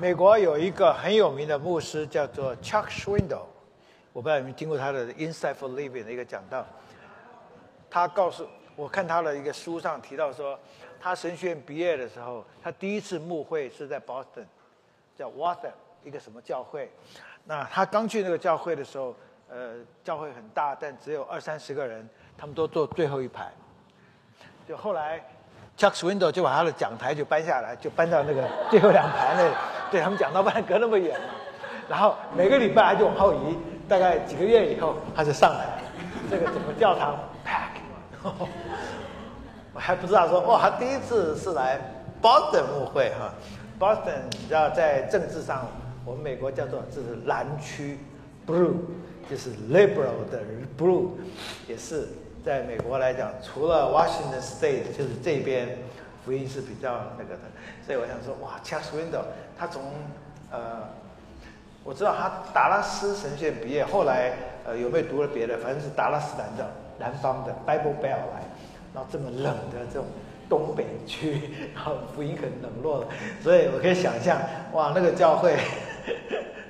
美国有一个很有名的牧师叫做 Chuck Swindoll，我不知道你们听过他的《Inside for Living》的一个讲道。他告诉我看他的一个书上提到说，他神学院毕业的时候，他第一次牧会是在 Boston，叫 Water 一个什么教会。那他刚去那个教会的时候，呃，教会很大，但只有二三十个人，他们都坐最后一排。就后来。Chuck Swindoll 就把他的讲台就搬下来，就搬到那个最后两排那里，对他们讲到不然隔那么远嘛。然后每个礼拜他就往后移，大概几个月以后他就上来，这个整个教堂 pack。我还不知道说，哇，他第一次是来 Boston 牧会哈。Boston 你知道在政治上，我们美国叫做这是蓝区 blue，就是 liberal 的 blue，也是。在美国来讲，除了 Washington State，就是这边福音是比较那个的，所以我想说，哇，Charles Window，他从呃，我知道他达拉斯神学院毕业，后来呃有没有读了别的，反正是达拉斯南的南方的 Bible Belt 来，然后这么冷的这种东北区，然后福音很冷落的，所以我可以想象，哇，那个教会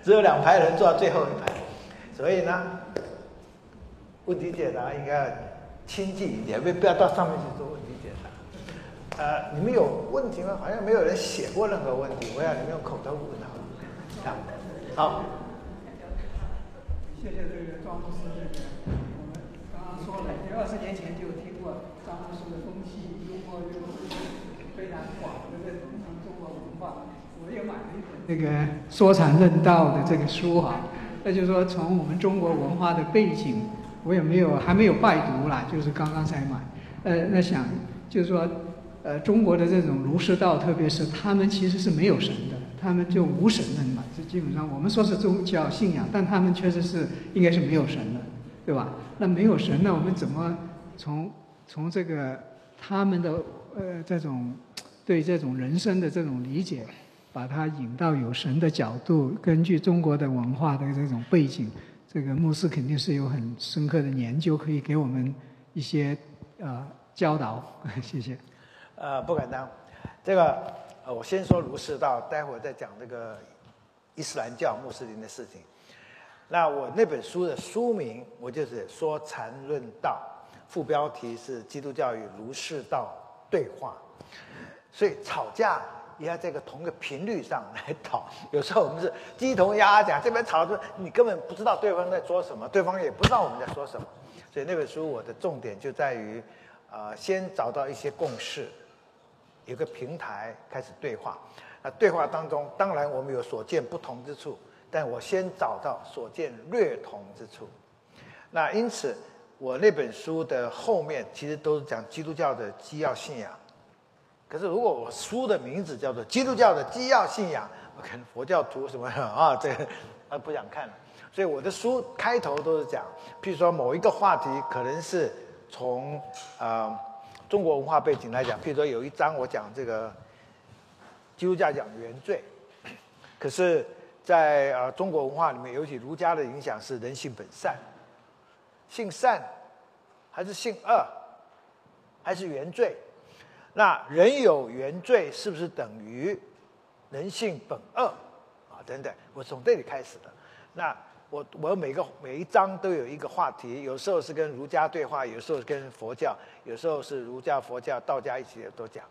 只有两排人坐到最后一排，所以呢，问题解答应该。亲近一点，不不要到上面去做问题。呃，你们有问题吗？好像没有人写过任何问题，我要你们用口头问好。好。谢谢这个庄牧师，这个我们刚刚说了，二十年前就听过庄牧师的风气幽默又非常广的这种中国文化。我也买了一本那个说禅论道的这个书哈，那就是说从我们中国文化的背景。我也没有还没有拜读啦，就是刚刚才买。呃，那想就是说，呃，中国的这种儒释道，特别是他们其实是没有神的，他们就无神论嘛。这基本上我们说是宗教信仰，但他们确实是应该是没有神的，对吧？那没有神，那我们怎么从从这个他们的呃这种对这种人生的这种理解，把它引到有神的角度，根据中国的文化的这种背景。这个牧师肯定是有很深刻的研究，可以给我们一些呃教导。谢谢。呃，不敢当。这个呃，我先说儒释道，待会儿再讲这个伊斯兰教穆斯林的事情。那我那本书的书名，我就是说禅论道，副标题是基督教与儒释道对话。所以吵架。也要这个同个频率上来讨，有时候我们是鸡同鸭讲，这边吵着你根本不知道对方在说什么，对方也不知道我们在说什么。所以那本书我的重点就在于，呃，先找到一些共识，有个平台开始对话。那对话当中，当然我们有所见不同之处，但我先找到所见略同之处。那因此，我那本书的后面其实都是讲基督教的基要信仰。可是，如果我书的名字叫做《基督教的基要信仰》，我可能佛教徒什么啊，这啊不想看了。所以我的书开头都是讲，譬如说某一个话题，可能是从啊中国文化背景来讲，譬如说有一章我讲这个基督教讲原罪，可是，在啊中国文化里面，尤其儒家的影响是人性本善，性善还是性恶，还是原罪？那人有原罪，是不是等于人性本恶啊？等等，我从这里开始的。那我我每个每一章都有一个话题，有时候是跟儒家对话，有时候跟佛教，有时候是儒家、佛教、道家一起都讲。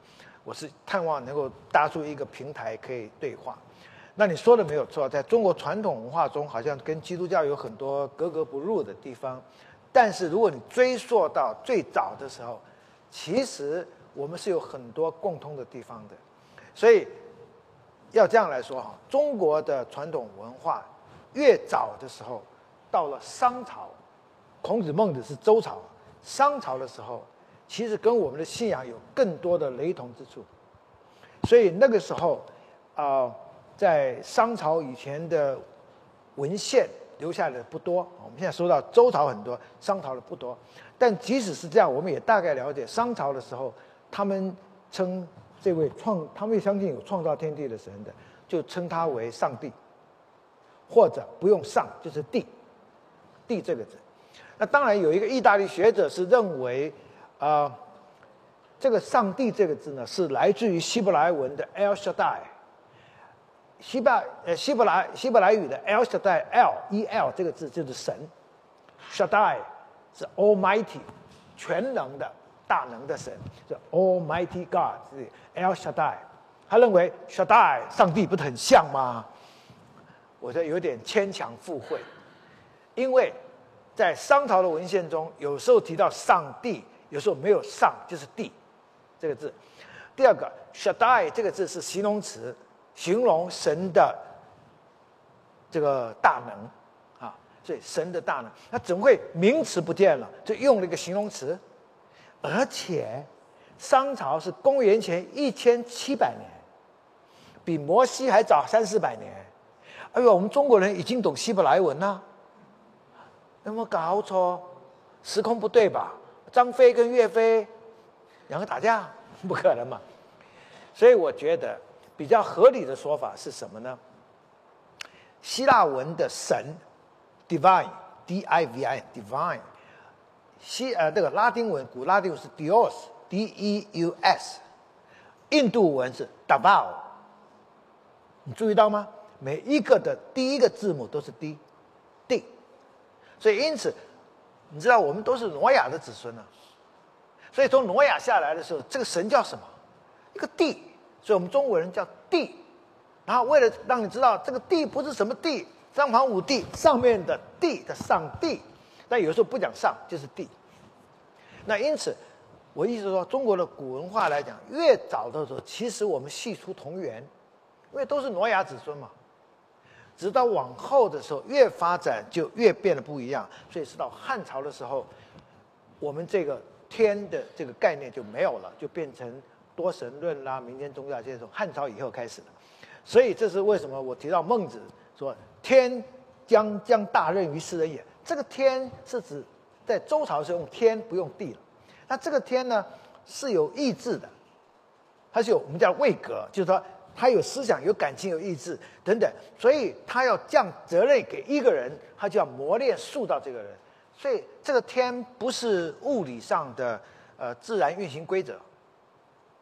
我是盼望能够搭出一个平台可以对话。那你说的没有错，在中国传统文化中，好像跟基督教有很多格格不入的地方。但是如果你追溯到最早的时候，其实。我们是有很多共通的地方的，所以要这样来说哈，中国的传统文化越早的时候，到了商朝，孔子孟子是周朝，商朝的时候，其实跟我们的信仰有更多的雷同之处，所以那个时候啊，在商朝以前的文献留下的不多，我们现在说到周朝很多，商朝的不多，但即使是这样，我们也大概了解商朝的时候。他们称这位创，他们相信有创造天地的神的，就称他为上帝，或者不用上就是地”地这个字。那当然有一个意大利学者是认为，啊，这个上帝这个字呢是来自于希伯来文的 El Shaddai。希伯呃希伯来希伯来语的 El Shaddai L E L 这个字就是神，Shaddai 是 Almighty 全能的大能的神，是 Almighty God 是 El Shaddai。他认为 Shaddai 上帝不是很像吗？我觉得有点牵强附会，因为在商朝的文献中，有时候提到上帝，有时候没有上就是帝这个字。第二个 Shaddai 这个字是形容词。形容神的这个大能啊，所以神的大能，那怎么会名词不见了，就用了一个形容词？而且商朝是公元前一千七百年，比摩西还早三四百年。哎呦，我们中国人已经懂希伯来文了，有没有搞错？时空不对吧？张飞跟岳飞两个打架，不可能嘛？所以我觉得。比较合理的说法是什么呢？希腊文的神，divine，D-I-V-I，divine。西呃，这个拉丁文，古拉丁文是 Deus，D-E-U-S。印度文是 Davao。你注意到吗？每一个的第一个字母都是 D，D。所以因此，你知道我们都是挪亚的子孙呢。所以从挪亚下来的时候，这个神叫什么？一个地。所以我们中国人叫地，然后为了让你知道这个地不是什么地，三皇五帝上面的地的上帝，但有时候不讲上就是地。那因此，我意思说，中国的古文化来讲，越早的时候，其实我们系出同源，因为都是挪亚子孙嘛。直到往后的时候，越发展就越变得不一样。所以是到汉朝的时候，我们这个天的这个概念就没有了，就变成。多神论啦，民间宗教这些从汉朝以后开始的，所以这是为什么我提到孟子说“天将将大任于斯人也”。这个“天”是指在周朝时候用“天”不用“地”了。那这个“天”呢是有意志的，它是有我们叫位格，就是说他有思想、有感情、有意志等等。所以他要降责任给一个人，他就要磨练、塑造这个人。所以这个“天”不是物理上的呃自然运行规则。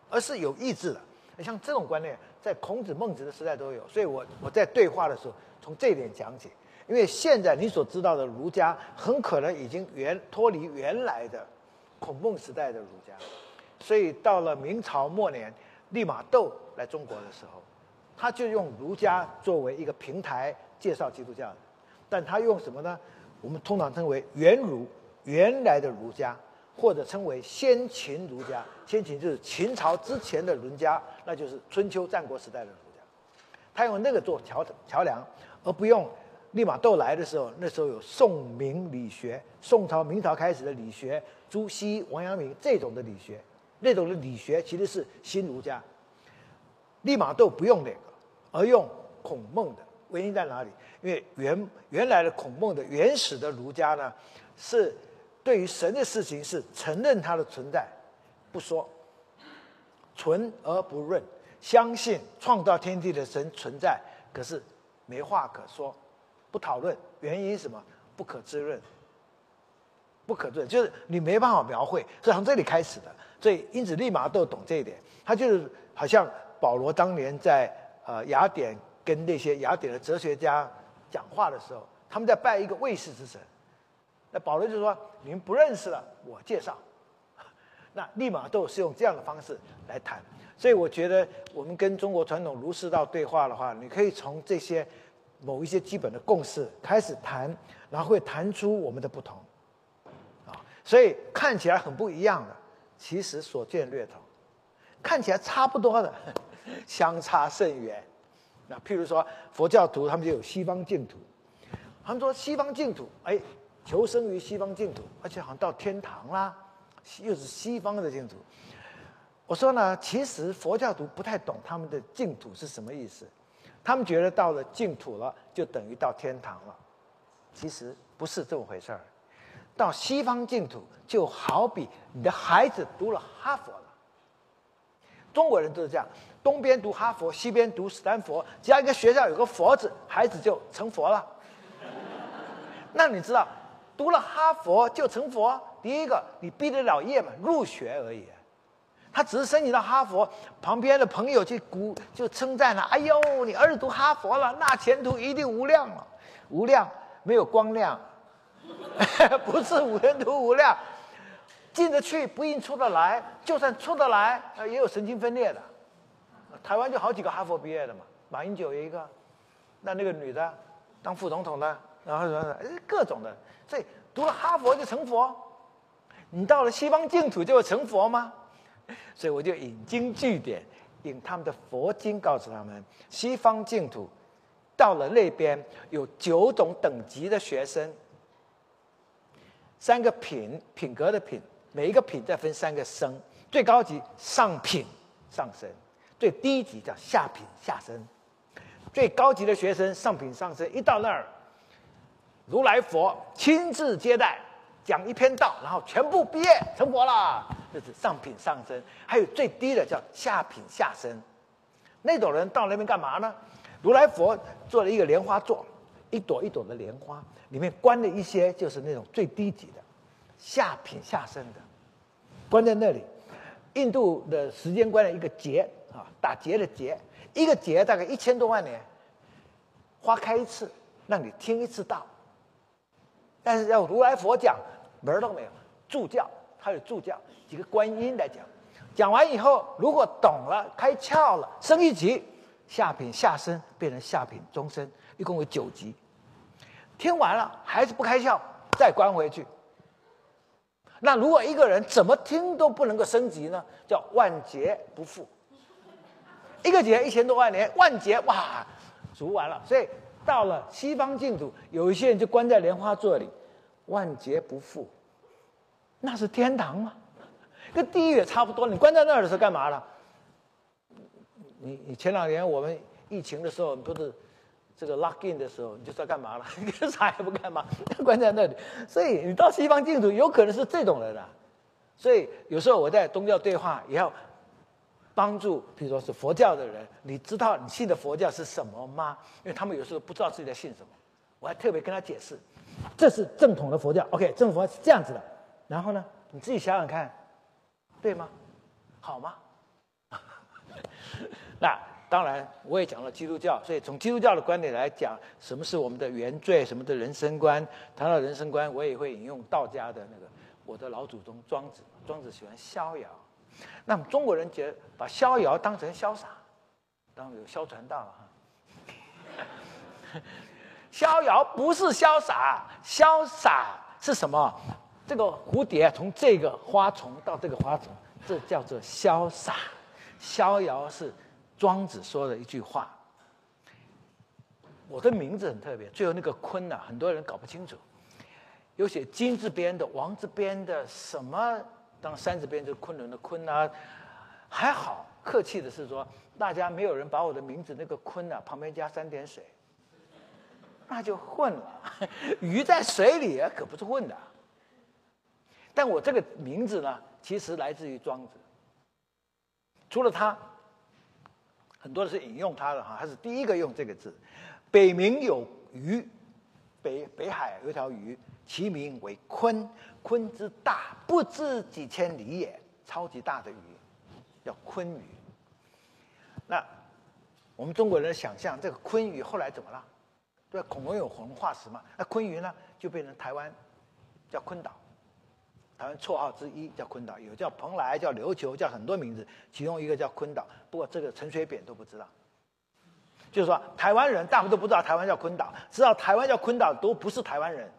而是有意志的，像这种观念，在孔子、孟子的时代都有。所以我我在对话的时候，从这一点讲起。因为现在你所知道的儒家，很可能已经原脱离原来的孔孟时代的儒家。所以到了明朝末年，利玛窦来中国的时候，他就用儒家作为一个平台介绍基督教。但他用什么呢？我们通常称为原儒，原来的儒家。或者称为先秦儒家，先秦就是秦朝之前的儒家，那就是春秋战国时代的儒家。他用那个做桥桥梁，而不用利玛窦来的时候，那时候有宋明理学，宋朝明朝开始的理学，朱熹、王阳明这种的理学，那种的理学其实是新儒家。利玛窦不用那个，而用孔孟的，原因在哪里？因为原原来的孔孟的原始的儒家呢，是。对于神的事情是承认它的存在，不说，存而不论，相信创造天地的神存在，可是没话可说，不讨论原因什么不可知论，不可知就是你没办法描绘，是从这里开始的。所以因此利马窦懂这一点，他就是好像保罗当年在呃雅典跟那些雅典的哲学家讲话的时候，他们在拜一个卫士之神。那保罗就说：“你们不认识了，我介绍。” 那利马窦是用这样的方式来谈。所以我觉得，我们跟中国传统儒释道对话的话，你可以从这些某一些基本的共识开始谈，然后会谈出我们的不同。啊，所以看起来很不一样的，其实所见略同；看起来差不多的，相差甚远。那譬如说佛教徒，他们就有西方净土，他们说西方净土，哎。求生于西方净土，而且好像到天堂啦，又是西方的净土。我说呢，其实佛教徒不太懂他们的净土是什么意思，他们觉得到了净土了就等于到天堂了，其实不是这么回事儿。到西方净土就好比你的孩子读了哈佛了，中国人都是这样，东边读哈佛，西边读斯坦福，只要一个学校有个佛字，孩子就成佛了。那你知道？读了哈佛就成佛？第一个，你毕得了业嘛？入学而已。他只是申请到哈佛，旁边的朋友去鼓就称赞他：“哎呦，你儿子读哈佛了，那前途一定无量了，无量没有光亮，不是无前途无量，进得去不一定出得来，就算出得来，也有神经分裂的。台湾就好几个哈佛毕业的嘛，马英九有一个，那那个女的当副总统的，然后说各种的，所以读了哈佛就成佛，你到了西方净土就会成佛吗？”所以我就引经据典，引他们的佛经，告诉他们西方净土到了那边有九种等级的学生，三个品品格的品，每一个品再分三个生，最高级上品上升，最低级叫下品下升。最高级的学生上品上升，一到那儿，如来佛亲自接待。讲一篇道，然后全部毕业成佛了，这是上品上升。还有最低的叫下品下升，那种人到那边干嘛呢？如来佛做了一个莲花座，一朵一朵的莲花，里面关了一些就是那种最低级的下品下生的，关在那里。印度的时间观的一个劫啊，打劫的劫，一个劫大概一千多万年，花开一次，让你听一次道。但是要如来佛讲。门都没有，助教他有助教几个观音来讲，讲完以后如果懂了开窍了升一级，下品下生变成下品中生，一共有九级。听完了还是不开窍，再关回去。那如果一个人怎么听都不能够升级呢？叫万劫不复。一个劫一千多万年，万劫哇，足完了。所以到了西方净土，有一些人就关在莲花座里，万劫不复。那是天堂吗？跟地狱也差不多。你关在那儿的时候干嘛了？你你前两年我们疫情的时候，不是这个 lock in 的时候，你就知道干嘛了？你啥也不干嘛，关在那里。所以你到西方净土，有可能是这种人啊。所以有时候我在宗教对话也要帮助，比如说是佛教的人，你知道你信的佛教是什么吗？因为他们有时候不知道自己在信什么，我还特别跟他解释，这是正统的佛教。OK，正佛是这样子的。然后呢？你自己想想看，对吗？好吗？那当然，我也讲了基督教，所以从基督教的观点来讲，什么是我们的原罪，什么的人生观。谈到人生观，我也会引用道家的那个我的老祖宗庄子。庄子喜欢逍遥，那么中国人觉得把逍遥当成潇洒，当然有萧传道了哈。逍遥不是潇洒，潇洒是什么？这个蝴蝶从这个花丛到这个花丛，这叫做潇洒。逍遥是庄子说的一句话。我的名字很特别，最后那个坤呐，很多人搞不清楚。有写金字边的、王字边的，什么当山字边就是昆仑的昆啊。还好，客气的是说，大家没有人把我的名字那个坤呐旁边加三点水，那就混了。鱼在水里，可不是混的。但我这个名字呢，其实来自于庄子。除了他，很多的是引用他的哈，他是第一个用这个字。北冥有鱼，北北海有条鱼，其名为鲲。鲲之大，不知几千里也，超级大的鱼，叫鲲鱼。那我们中国人想象，这个鲲鱼后来怎么了？对，恐龙有恐龙化石嘛？那鲲鱼呢，就变成台湾叫鲲岛。台湾绰号之一叫坤岛，有叫蓬莱，叫琉球，叫很多名字，其中一个叫坤岛。不过这个陈水扁都不知道，就是说台湾人大部分都不知道台湾叫坤岛，知道台湾叫坤岛都不是台湾人，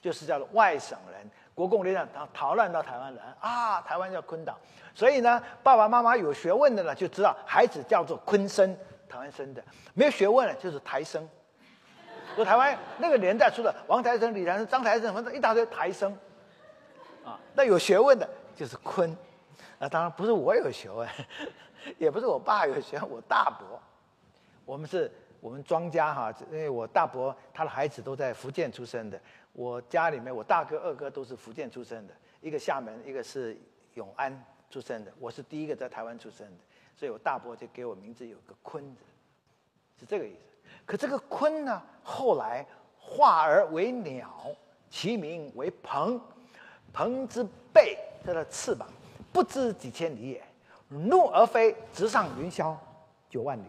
就是叫做外省人。国共内战逃逃难到台湾人啊，台湾叫坤岛。所以呢，爸爸妈妈有学问的呢，就知道孩子叫做昆生，台湾生的；没有学问的，就是台生。说台湾那个年代出的王台生、李台生、张台生，反正一大堆台生。啊，那有学问的就是坤，啊当然不是我有学问，也不是我爸有学问，我大伯，我们是我们庄家哈，因为我大伯他的孩子都在福建出生的，我家里面我大哥二哥都是福建出生的，一个厦门，一个是永安出生的，我是第一个在台湾出生的，所以我大伯就给我名字有个坤字，是这个意思。可这个坤呢，后来化而为鸟，其名为鹏。鹏之背，它的翅膀，不知几千里也。怒而飞，直上云霄九万里。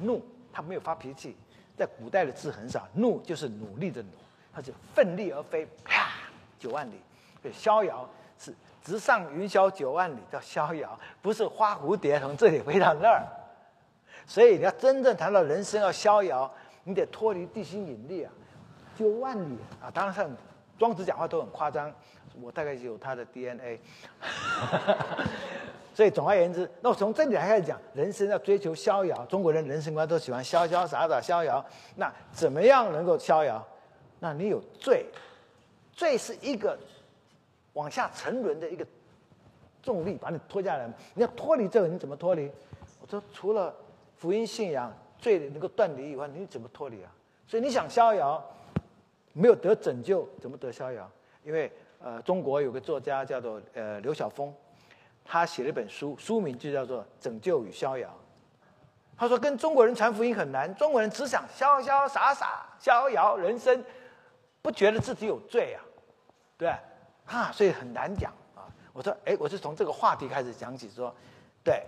怒，他没有发脾气，在古代的字很少。怒就是努力的努，他就奋力而飞，啪，九万里。对，逍遥是直上云霄九万里，叫逍遥，不是花蝴蝶从这里飞到那儿。所以你要真正谈到人生要逍遥，你得脱离地心引力啊，九万里啊！当然，像庄子讲话都很夸张，我大概有他的 DNA。所以总而言之，那我从这里开始讲，人生要追求逍遥，中国人人生观都喜欢潇潇洒洒逍遥。那怎么样能够逍遥？那你有罪，罪是一个。往下沉沦的一个重力把你拖下来，你要脱离这个，你怎么脱离？我说除了福音信仰罪能够断离以外，你怎么脱离啊？所以你想逍遥，没有得拯救，怎么得逍遥？因为呃，中国有个作家叫做呃刘晓峰，他写了一本书，书名就叫做《拯救与逍遥》。他说跟中国人传福音很难，中国人只想潇潇洒洒逍遥人生，不觉得自己有罪啊，对。哈，所以很难讲啊！我说，哎，我是从这个话题开始讲起，说，对，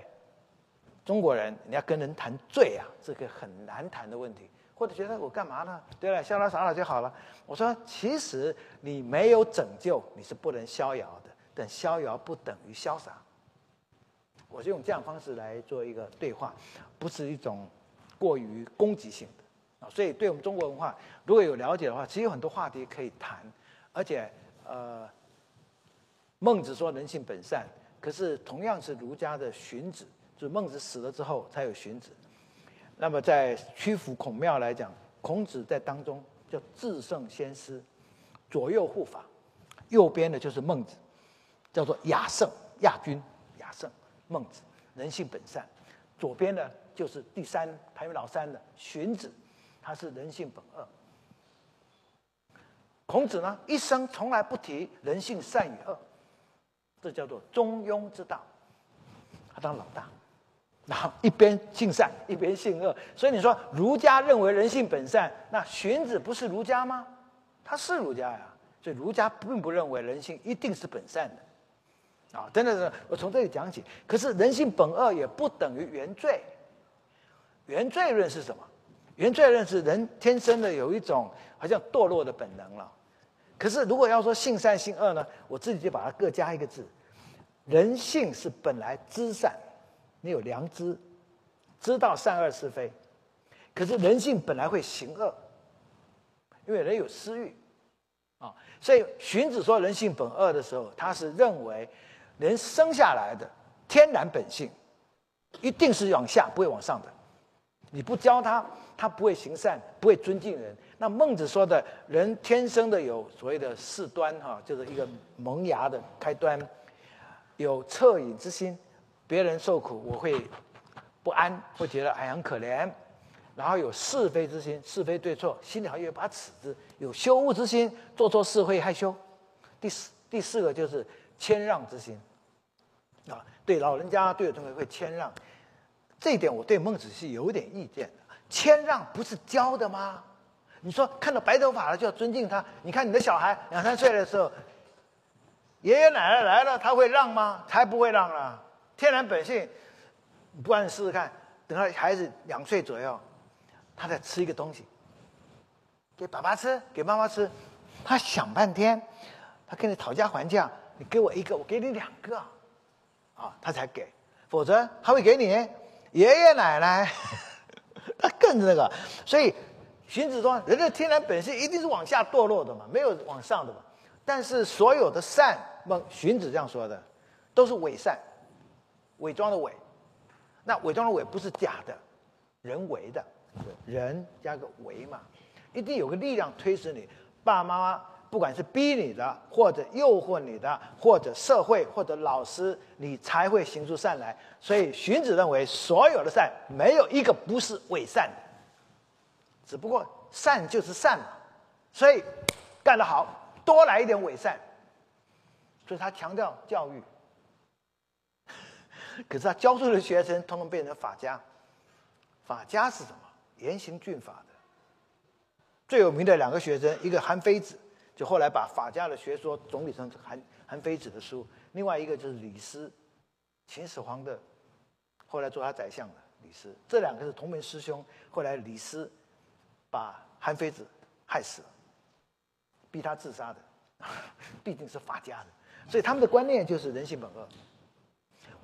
中国人你要跟人谈罪啊，这个很难谈的问题，或者觉得我干嘛呢？对了，潇潇洒洒就好了。我说，其实你没有拯救，你是不能逍遥的，但逍遥不等于潇洒。我就用这样方式来做一个对话，不是一种过于攻击性的啊。所以，对我们中国文化如果有了解的话，其实有很多话题可以谈，而且呃。孟子说人性本善，可是同样是儒家的荀子，就是孟子死了之后才有荀子。那么在曲阜孔庙来讲，孔子在当中叫至圣先师，左右护法，右边的就是孟子，叫做亚圣亚君亚圣孟子，人性本善。左边的就是第三排名老三的荀子，他是人性本恶。孔子呢一生从来不提人性善与恶。这叫做中庸之道，他当老大，然后一边性善，一边性恶。所以你说儒家认为人性本善，那荀子不是儒家吗？他是儒家呀。所以儒家并不认为人性一定是本善的，啊，真的是我从这里讲起。可是人性本恶也不等于原罪。原罪论是什么？原罪论是人天生的有一种好像堕落的本能了。可是，如果要说性善性恶呢？我自己就把它各加一个字。人性是本来知善，你有良知，知道善恶是非。可是人性本来会行恶，因为人有私欲啊。所以荀子说人性本恶的时候，他是认为人生下来的天然本性一定是往下，不会往上的。你不教他，他不会行善，不会尊敬人。那孟子说的人天生的有所谓的事端哈，就是一个萌芽的开端，有恻隐之心，别人受苦我会不安，会觉得哎很可怜，然后有是非之心，是非对错心里还有把尺子，有羞恶之心，做错事会害羞。第四第四个就是谦让之心，啊，对老人家对同学会谦让，这一点我对孟子是有点意见的。谦让不是教的吗？你说看到白头发了就要尊敬他？你看你的小孩两三岁的时候，爷爷奶奶来了，他会让吗？才不会让了。天然本性，不然试试看，等到孩子两岁左右，他在吃一个东西，给爸爸吃，给妈妈吃，他想半天，他跟你讨价还价，你给我一个，我给你两个，啊，他才给，否则他会给你爷爷奶奶，他更那个，所以。荀子说：“人的天然本性一定是往下堕落的嘛，没有往上的嘛。但是所有的善，孟荀子这样说的，都是伪善，伪装的伪。那伪装的伪不是假的，人为的，人加个为嘛，一定有个力量推使你。爸爸妈妈不管是逼你的，或者诱惑你的，或者社会或者老师，你才会行出善来。所以荀子认为，所有的善没有一个不是伪善的。”只不过善就是善嘛，所以干得好，多来一点伪善。所以他强调教育，可是他教出的学生通通变成法家。法家是什么？严刑峻法的。最有名的两个学生，一个韩非子，就后来把法家的学说总理成韩韩非子的书；另外一个就是李斯，秦始皇的后来做他宰相的李斯，这两个是同门师兄。后来李斯把韩非子害死了，逼他自杀的，毕竟是法家的，所以他们的观念就是人性本恶。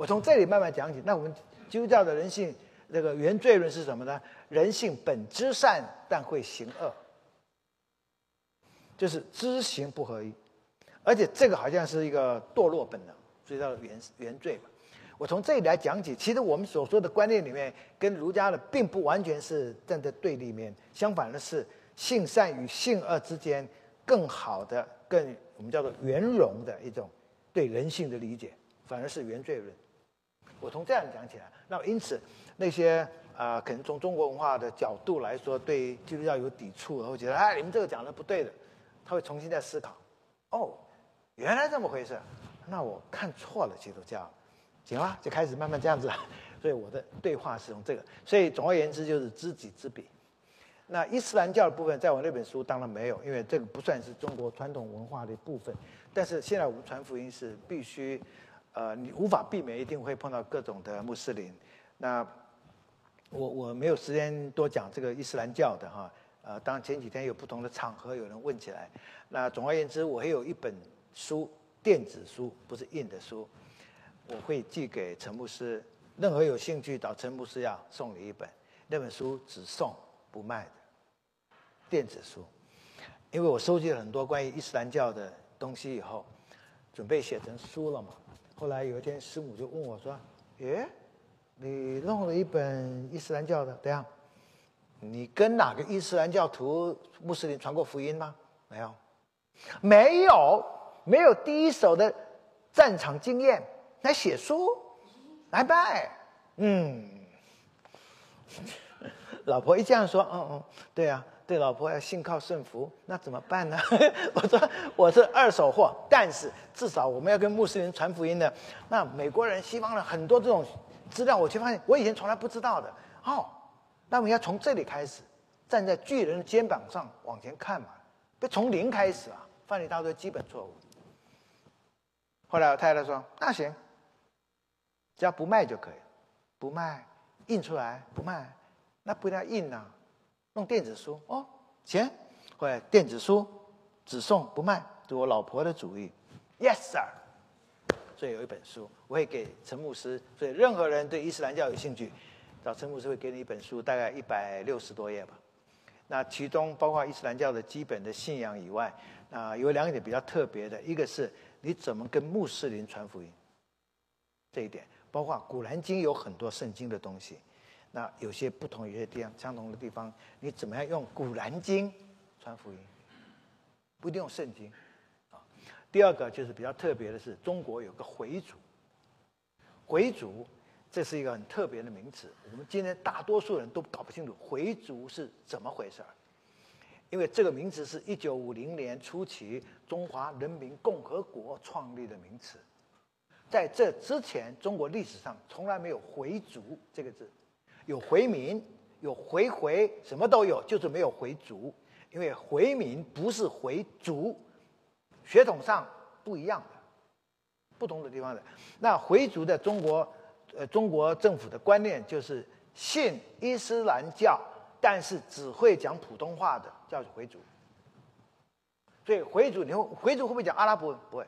我从这里慢慢讲起。那我们基督教的人性那个原罪论是什么呢？人性本知善，但会行恶，就是知行不合一。而且这个好像是一个堕落本能，所以叫原原罪嘛。我从这里来讲起，其实我们所说的观念里面，跟儒家的并不完全是站在对立面，相反的是性善与性恶之间更好的、更我们叫做圆融的一种对人性的理解，反而是原罪论。我从这样讲起来，那么因此那些啊，可能从中国文化的角度来说，对基督教有抵触，然后觉得哎，你们这个讲的不对的，他会重新再思考，哦。原来这么回事，那我看错了基督教，行了，就开始慢慢这样子。所以我的对话是用这个。所以总而言之就是知己知彼。那伊斯兰教的部分，在我那本书当然没有，因为这个不算是中国传统文化的一部分。但是现在我们传福音是必须，呃，你无法避免一定会碰到各种的穆斯林。那我我没有时间多讲这个伊斯兰教的哈。呃，当然前几天有不同的场合有人问起来。那总而言之，我还有一本。书电子书不是印的书，我会寄给陈牧师。任何有兴趣找陈牧师要送你一本，那本书只送不卖的电子书。因为我收集了很多关于伊斯兰教的东西以后，准备写成书了嘛。后来有一天师母就问我说：“耶，你弄了一本伊斯兰教的，怎样？你跟哪个伊斯兰教徒穆斯林传过福音吗？没有，没有。”没有第一手的战场经验来写书，来拜，嗯，老婆一这样说，嗯嗯，对啊，对，老婆要信靠顺服，那怎么办呢？我说我是二手货，但是至少我们要跟穆斯林传福音的。那美国人、西方人很多这种资料，我却发现我以前从来不知道的。哦，那我们要从这里开始，站在巨人的肩膀上往前看嘛，别从零开始啊，犯了一大堆基本错误。后来我太太说：“那行，只要不卖就可以，不卖，印出来不卖，那不要印呐，弄电子书哦，行。后来电子书只送不卖，是我老婆的主意。Yes sir。所以有一本书，我会给陈牧师。所以任何人对伊斯兰教有兴趣，找陈牧师会给你一本书，大概一百六十多页吧。那其中包括伊斯兰教的基本的信仰以外，啊，有两点比较特别的，一个是。你怎么跟穆斯林传福音？这一点，包括《古兰经》有很多圣经的东西，那有些不同，有些地方相同的地方，你怎么样用《古兰经》传福音？不一定用圣经啊。第二个就是比较特别的是，中国有个回族，回族这是一个很特别的名词，我们今天大多数人都搞不清楚回族是怎么回事儿。因为这个名词是一九五零年初期中华人民共和国创立的名词，在这之前，中国历史上从来没有回族这个字，有回民，有回回，什么都有，就是没有回族。因为回民不是回族，血统上不一样的，不同的地方的。那回族的中国，呃，中国政府的观念就是信伊斯兰教。但是只会讲普通话的叫回族，所以回族，你会回族会不会讲阿拉伯？不会。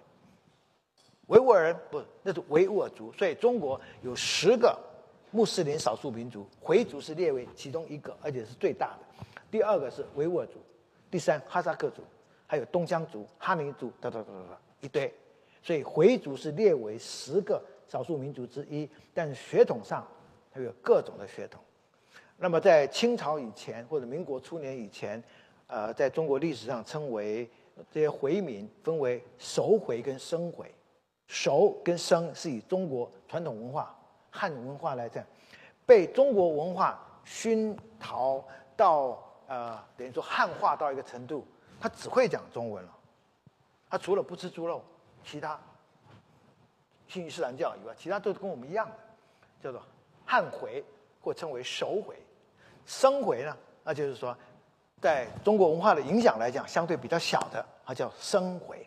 维吾尔人不，那是维吾尔族。所以中国有十个穆斯林少数民族，回族是列为其中一个，而且是最大的。第二个是维吾尔族，第三哈萨克族，还有东疆族、哈尼族，哒哒哒哒哒一堆。所以回族是列为十个少数民族之一，但是血统上它有各种的血统。那么，在清朝以前或者民国初年以前，呃，在中国历史上称为这些回民分为熟回跟生回，熟跟生是以中国传统文化汉文化来讲，被中国文化熏陶到呃，等于说汉化到一个程度，他只会讲中文了，他除了不吃猪肉，其他信伊斯兰教以外，其他都跟我们一样的，叫做汉回。或称为熟回，生回呢？那就是说，在中国文化的影响来讲，相对比较小的，它叫生回。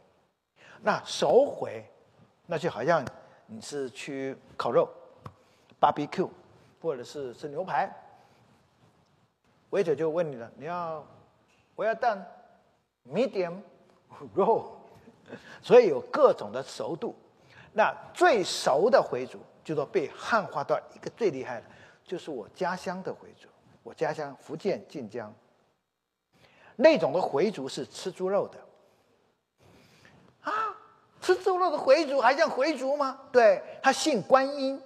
那熟回，那就好像你是去烤肉，barbecue，或者是吃牛排，waiter 就问你了，你要我要蛋、medium、raw，所以有各种的熟度。那最熟的回族，就说被汉化到一个最厉害的，就是我家乡的回族，我家乡福建晋江。那种的回族是吃猪肉的，啊，吃猪肉的回族还叫回族吗？对他信观音，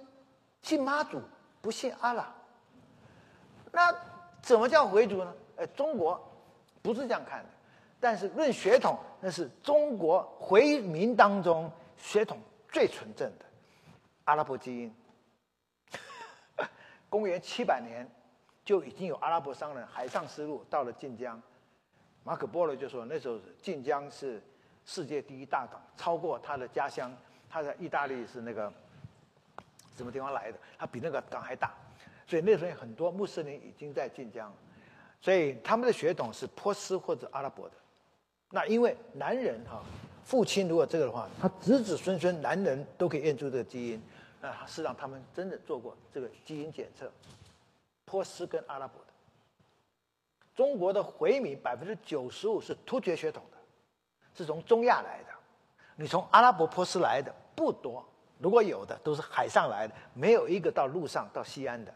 信妈祖，不信阿拉。那怎么叫回族呢？呃，中国不是这样看的，但是论血统，那是中国回民当中血统最纯正的阿拉伯基因。公元七百年就已经有阿拉伯商人海上丝路到了晋江。马可波罗就说，那时候晋江是世界第一大港，超过他的家乡，他在意大利是那个什么地方来的？他比那个港还大，所以那时候很多穆斯林已经在晋江，所以他们的血统是波斯或者阿拉伯的。那因为男人哈，父亲如果这个的话，他子子孙孙男人都可以验出这个基因，那事实上他们真的做过这个基因检测，波斯跟阿拉伯的。中国的回民百分之九十五是突厥血统的，是从中亚来的。你从阿拉伯波斯来的不多，如果有的都是海上来的，没有一个到陆上到西安的。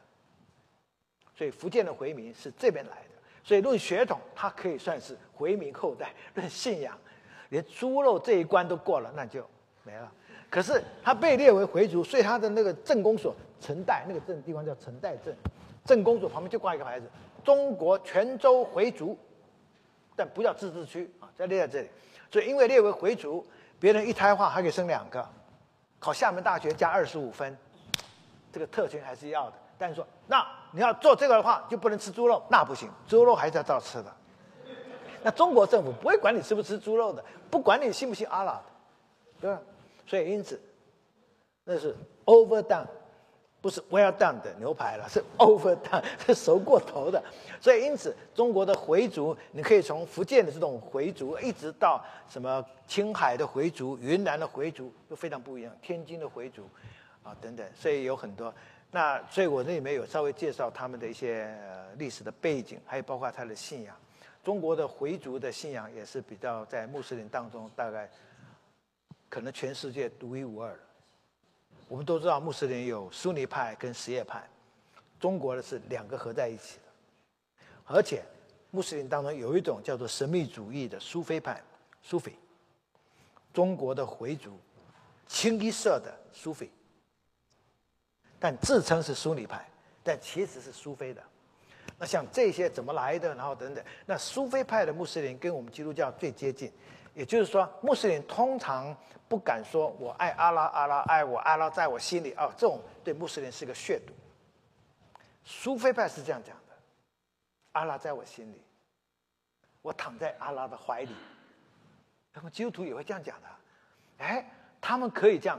所以福建的回民是这边来的。所以论血统，他可以算是回民后代；论信仰，连猪肉这一关都过了，那就没了。可是他被列为回族，所以他的那个镇公所陈代那个镇地方叫陈代镇，镇公所旁边就挂一个牌子。中国泉州回族，但不叫自治区啊，在列在这里。所以因为列为回族，别人一胎化还可以生两个，考厦门大学加二十五分，这个特权还是要的。但是说，那你要做这个的话，就不能吃猪肉，那不行，猪肉还是要照吃的。那中国政府不会管你吃不吃猪肉的，不管你信不信阿拉，对吧？所以因此，那是 overdone。不是 well done 的牛排了，是 overdone，是熟过头的。所以因此，中国的回族，你可以从福建的这种回族，一直到什么青海的回族、云南的回族，都非常不一样。天津的回族，啊等等，所以有很多。那所以我这里面有稍微介绍他们的一些历史的背景，还有包括他的信仰。中国的回族的信仰也是比较在穆斯林当中，大概可能全世界独一无二的。我们都知道穆斯林有苏尼派跟什叶派，中国的是两个合在一起的，而且穆斯林当中有一种叫做神秘主义的苏菲派，苏菲，中国的回族，清一色的苏菲，但自称是苏尼派，但其实是苏菲的。那像这些怎么来的？然后等等，那苏菲派的穆斯林跟我们基督教最接近。也就是说，穆斯林通常不敢说“我爱阿拉，阿拉爱我，阿拉在我心里”啊，这种对穆斯林是个亵渎。苏菲派是这样讲的：“阿拉在我心里，我躺在阿拉的怀里。”他们基督徒也会这样讲的。哎，他们可以这样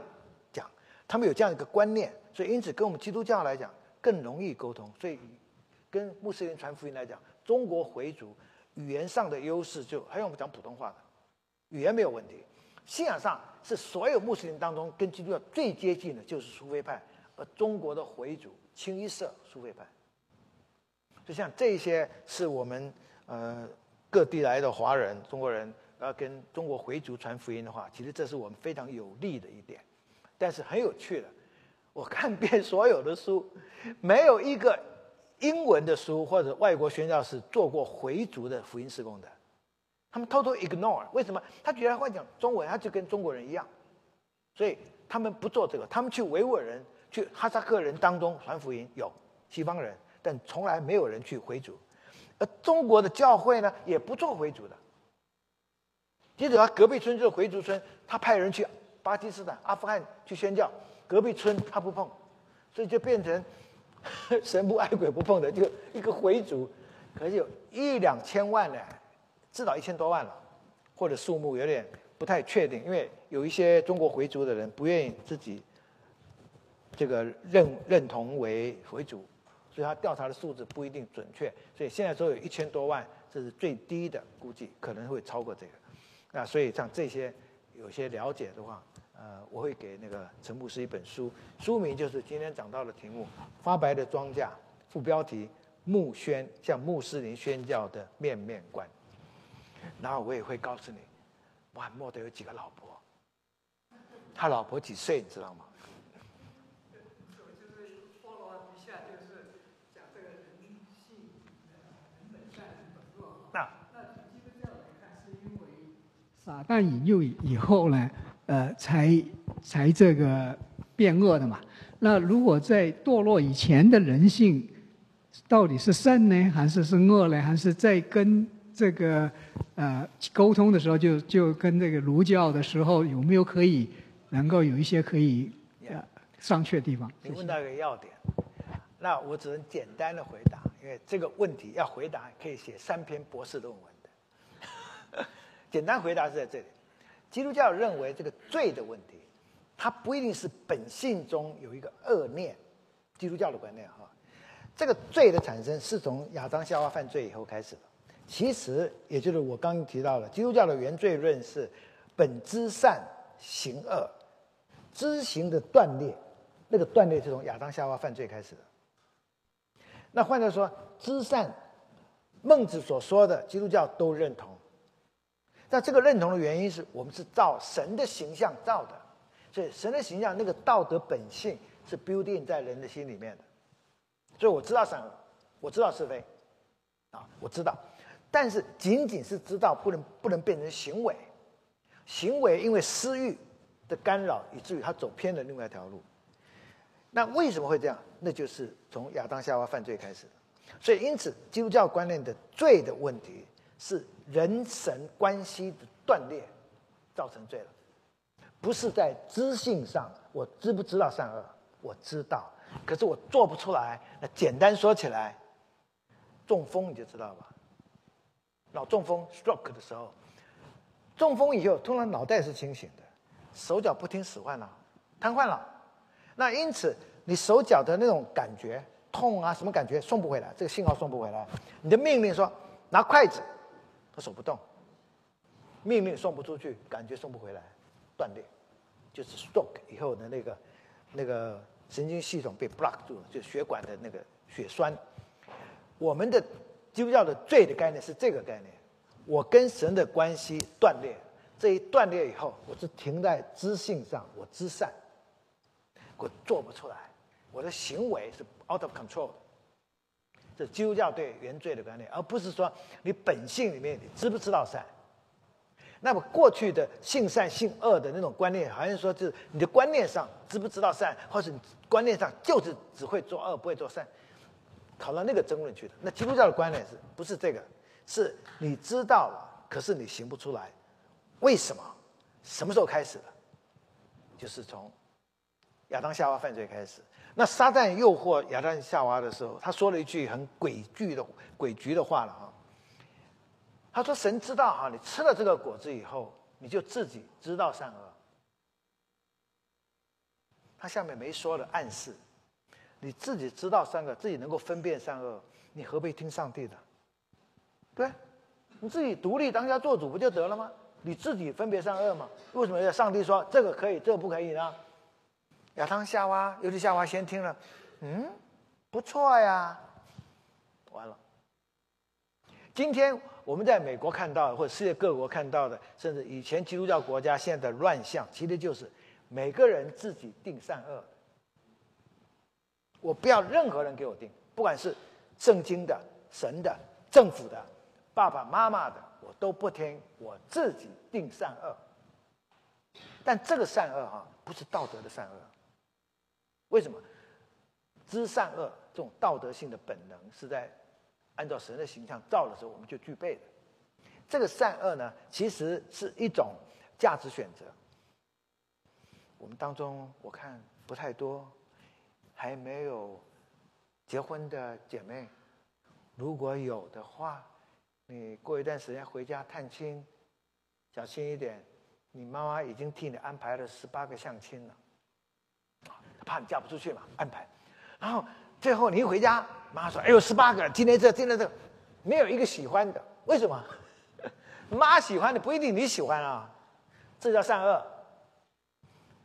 讲，他们有这样一个观念，所以因此跟我们基督教来讲更容易沟通。所以跟穆斯林传福音来讲，中国回族语言上的优势就还有我们讲普通话的。语言没有问题，信仰上是所有穆斯林当中跟基督教最接近的，就是苏菲派，而中国的回族清一色苏菲派。就像这些是我们呃各地来的华人、中国人要跟中国回族传福音的话，其实这是我们非常有利的一点。但是很有趣的，我看遍所有的书，没有一个英文的书或者外国宣教士做过回族的福音施工的。他们偷偷 ignore，为什么？他觉得会讲中文，他就跟中国人一样，所以他们不做这个。他们去维吾尔人、去哈萨克人当中传福音，有西方人，但从来没有人去回族。而中国的教会呢，也不做回族的。接着他隔壁村就是回族村，他派人去巴基斯坦、阿富汗去宣教，隔壁村他不碰，所以就变成 神不爱鬼不碰的，就一个回族，可是有一两千万呢。至少一千多万了，或者数目有点不太确定，因为有一些中国回族的人不愿意自己这个认认同为回族，所以他调查的数字不一定准确。所以现在说有一千多万，这是最低的估计，可能会超过这个。那所以像这些有些了解的话，呃，我会给那个陈牧师一本书，书名就是今天讲到的题目《发白的庄稼》，副标题“穆宣向穆斯林宣教的面面观”。然后我也会告诉你，哇，莫的有几个老婆？他老婆几岁？你知道吗？那那从基督教来看，是因为撒旦引诱以后呢，呃，才才这个变恶的嘛。那如果在堕落以前的人性，到底是善呢，还是是恶呢？还是在跟这个呃沟通的时候，就就跟这个儒教的时候，有没有可以能够有一些可以呃商榷的地方？你问到一个要点，那我只能简单的回答。因为这个问题要回答，可以写三篇博士论文的。简单回答是在这里：基督教认为这个罪的问题，它不一定是本性中有一个恶念。基督教的观念哈，这个罪的产生是从亚当夏娃犯罪以后开始的。其实也就是我刚刚提到了，基督教的原罪论是本知善行恶，知行的断裂，那个断裂是从亚当夏娃犯罪开始的。那换句话说，知善，孟子所说的基督教都认同。那这个认同的原因是我们是照神的形象造的，所以神的形象那个道德本性是 building 在人的心里面的。所以我知道善恶，我知道是非，啊，我知道，但是仅仅是知道，不能不能变成行为。行为因为私欲的干扰，以至于他走偏了另外一条路。那为什么会这样？那就是从亚当夏娃犯罪开始。所以，因此，基督教观念的罪的问题是人神关系的断裂造成罪了，不是在知性上，我知不知道善恶？我知道，可是我做不出来。那简单说起来，中风你就知道吧？脑中风 （stroke） 的时候，中风以后，通常脑袋是清醒的，手脚不听使唤了，瘫痪了。那因此，你手脚的那种感觉痛啊，什么感觉送不回来，这个信号送不回来。你的命令说拿筷子，他手不动，命令送不出去，感觉送不回来，断裂，就是 stroke 以后的那个那个神经系统被 block 住了，就血管的那个血栓。我们的基督教的罪的概念是这个概念，我跟神的关系断裂，这一断裂以后，我是停在知性上，我知善。我做不出来，我的行为是 out of control 的。这基督教对原罪的观念，而不是说你本性里面你知不知道善。那么过去的性善性恶的那种观念，好像说就是你的观念上知不知道善，或是你观念上就是只会做恶不会做善，讨论那个争论去的。那基督教的观点是不是这个？是你知道了，可是你行不出来，为什么？什么时候开始的？就是从。亚当夏娃犯罪开始，那撒旦诱惑亚当夏娃的时候，他说了一句很诡谲的诡谲的话了哈。他说：“神知道哈，你吃了这个果子以后，你就自己知道善恶。”他下面没说的暗示，你自己知道善恶，自己能够分辨善恶，你何必听上帝的？对，你自己独立当家做主不就得了吗？你自己分别善恶嘛？为什么要上帝说这个可以，这个不可以呢？亚当夏娃，尤其夏娃先听了，嗯，不错呀，完了。今天我们在美国看到，或者世界各国看到的，甚至以前基督教国家现在的乱象，其实就是每个人自己定善恶。我不要任何人给我定，不管是圣经的、神的、政府的、爸爸妈妈的，我都不听，我自己定善恶。但这个善恶哈，不是道德的善恶。为什么知善恶这种道德性的本能是在按照神的形象造的时候我们就具备的？这个善恶呢，其实是一种价值选择。我们当中我看不太多还没有结婚的姐妹，如果有的话，你过一段时间回家探亲，小心一点，你妈妈已经替你安排了十八个相亲了。怕你嫁不出去嘛，安排，然后最后你一回家，妈说：“哎呦，十八个，今天这，今天这，没有一个喜欢的，为什么？妈喜欢的不一定你喜欢啊，这叫善恶。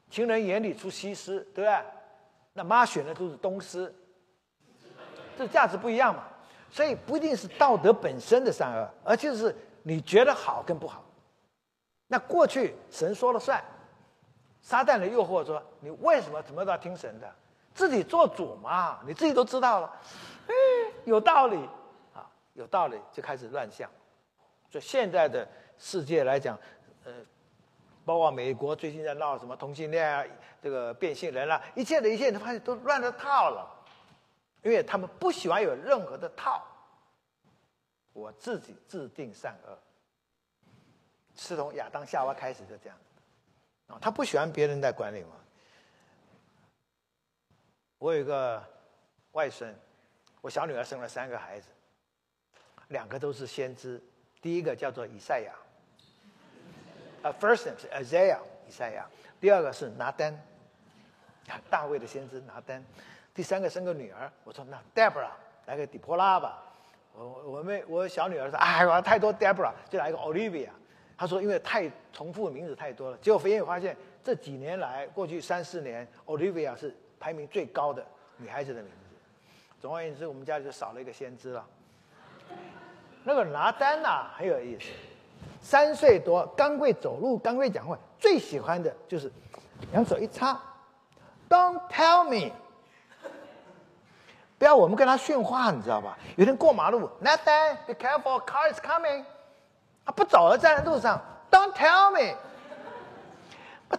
情人眼里出西施，对不对？那妈选的都是东施，这价值不一样嘛。所以不一定是道德本身的善恶，而就是你觉得好跟不好。那过去神说了算，撒旦的诱惑说你为什么怎么都要听神的？自己做主嘛，你自己都知道了，哎，有道理啊，有道理就开始乱象。所以现在的世界来讲，呃，包括美国最近在闹什么同性恋啊，这个变性人啊，一切的一切，你发现都乱了套了。因为他们不喜欢有任何的套，我自己制定善恶，是从亚当夏娃开始就这样，啊，他不喜欢别人在管理嘛。我有一个外孙，我小女儿生了三个孩子，两个都是先知，第一个叫做以赛亚，啊，first name 是 Isaiah 以赛亚，第二个是拿丹，大卫的先知拿丹。第三个生个女儿，我说那 Deborah 来个底波拉吧。我我妹我小女儿说，哎呀太多 Deborah，就来一个 Olivia。她说因为太重复名字太多了。结果飞燕发现这几年来过去三四年，Olivia 是排名最高的女孩子的名字。总而言之，我们家就少了一个先知了。那个拿丹呐很有意思，三岁多刚会走路刚会讲话，最喜欢的就是两手一插，Don't tell me。不要我们跟他训话，你知道吧？有天过马路，Nathan，be careful，car is coming。他不走了，站在路上，Don't tell me。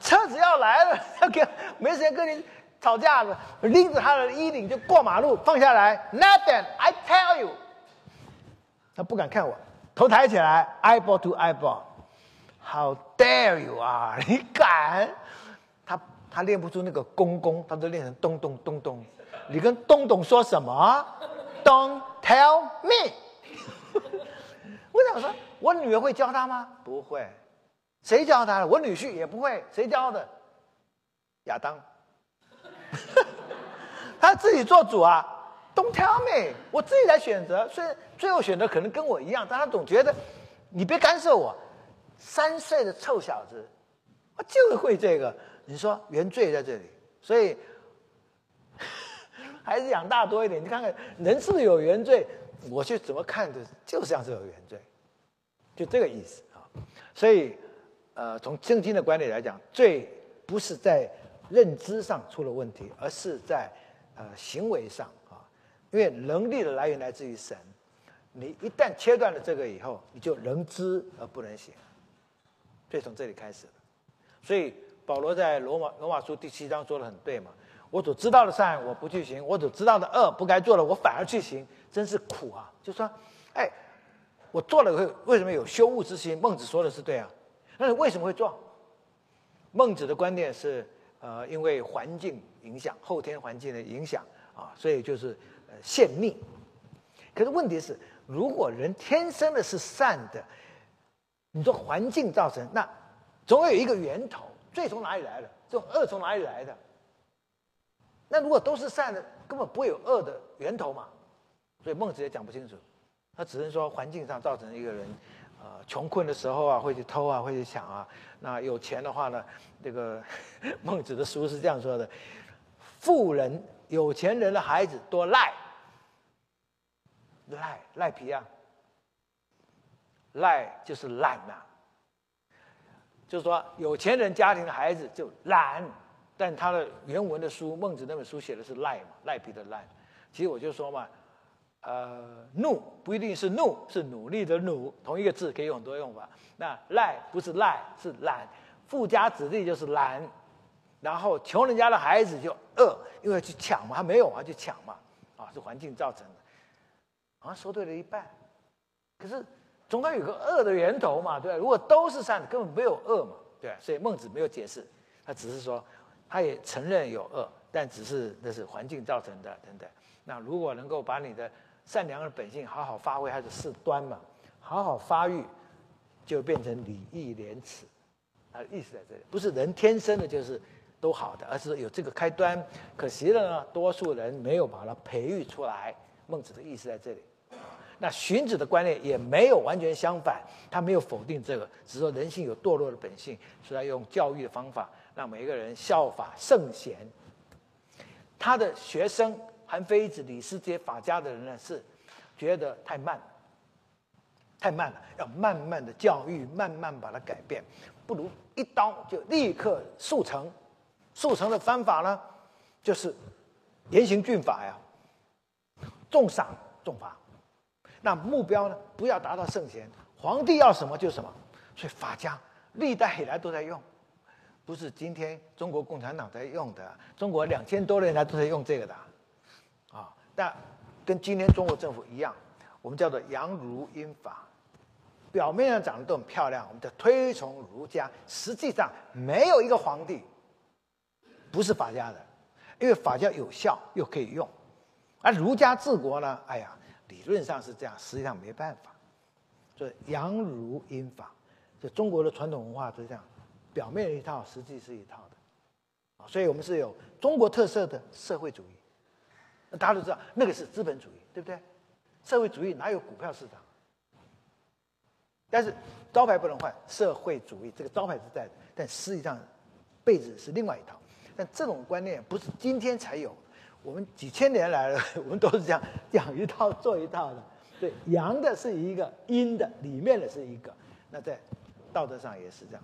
车子要来了，要 给没时间跟你吵架了，拎着他的衣领就过马路，放下来，Nathan，I tell you。他不敢看我，头抬起来，eyeball to eyeball，How dare you 啊！你敢？他他练不出那个公公，他都练成咚咚咚咚。你跟东东说什么？Don't tell me。我想说，我女儿会教他吗？不会。谁教他的？我女婿也不会。谁教的？亚当。他自己做主啊。Don't tell me，我自己来选择。虽然最后选择可能跟我一样，但他总觉得你别干涉我。三岁的臭小子，我就会这个。你说原罪在这里，所以。孩子养大多一点，你看看人是有原罪，我去怎么看的，就像是有原罪，就这个意思啊。所以，呃，从圣经的观点来讲，罪不是在认知上出了问题，而是在呃行为上。因为能力的来源来自于神，你一旦切断了这个以后，你就能知而不能行，所以从这里开始所以保罗在罗马罗马书第七章说的很对嘛。我所知道的善我不去行，我所知道的恶不该做的我反而去行，真是苦啊！就说，哎，我做了会为什么有羞恶之心？孟子说的是对啊，那你为什么会做？孟子的观点是，呃，因为环境影响，后天环境的影响啊，所以就是呃陷溺。可是问题是，如果人天生的是善的，你说环境造成，那总有一个源头，罪从哪里来的？这种恶从哪里来的？那如果都是善的，根本不会有恶的源头嘛。所以孟子也讲不清楚，他只能说环境上造成一个人，呃，穷困的时候啊，会去偷啊，会去抢啊。那有钱的话呢，这个 孟子的书是这样说的：富人、有钱人的孩子多赖，赖赖皮啊，赖就是懒呐。就是说，有钱人家庭的孩子就懒。但他的原文的书《孟子》那本书写的是赖嘛，赖皮的赖。其实我就说嘛，呃，怒不一定是怒，是努力的努，同一个字可以有很多用法。那赖不是赖，是懒。富家子弟就是懒，然后穷人家的孩子就饿，因为去抢嘛，他没有啊，去抢嘛，啊，是环境造成的。好像说对了一半，可是总该有个恶的源头嘛，对吧？如果都是善，根本没有恶嘛，对吧？所以孟子没有解释，他只是说。他也承认有恶，但只是那是环境造成的等等。那如果能够把你的善良的本性好好发挥，还是事端嘛，好好发育，就变成礼义廉耻。他的意思在这里，不是人天生的就是都好的，而是有这个开端。可惜了呢，多数人没有把它培育出来。孟子的意思在这里。那荀子的观念也没有完全相反，他没有否定这个，只是说人性有堕落的本性，所以要用教育的方法。让每一个人效法圣贤。他的学生韩非子、李斯这些法家的人呢，是觉得太慢，太慢了，要慢慢的教育，慢慢把它改变，不如一刀就立刻速成。速成的方法呢，就是严刑峻法呀，重赏重罚。那目标呢，不要达到圣贤，皇帝要什么就什么。所以法家历代以来都在用，不是今天中国共产党在用的，中国两千多年来都在用这个的，啊，但跟今天中国政府一样，我们叫做阳儒阴法，表面上长得都很漂亮，我们叫推崇儒家，实际上没有一个皇帝不是法家的，因为法家有效又可以用，而儒家治国呢，哎呀，理论上是这样，实际上没办法，所以阳儒阴法。中国的传统文化是这样，表面一套，实际是一套的，啊，所以我们是有中国特色的社会主义。那大家都知道，那个是资本主义，对不对？社会主义哪有股票市场？但是招牌不能换，社会主义这个招牌是在的，但实际上被子是另外一套。但这种观念不是今天才有，我们几千年来，我们都是这样讲一套做一套的。对，阳的是一个，阴的里面的是一个，那在。道德上也是这样。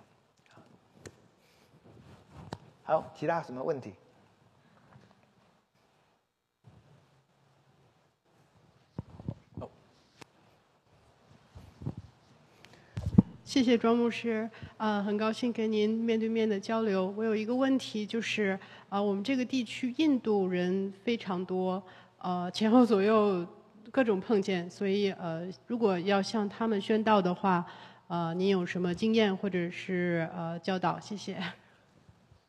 好，其他什么问题？谢谢庄牧师，呃，很高兴跟您面对面的交流。我有一个问题，就是啊，我们这个地区印度人非常多，呃，前后左右各种碰见，所以呃，如果要向他们宣道的话。呃，您有什么经验或者是呃教导？谢谢。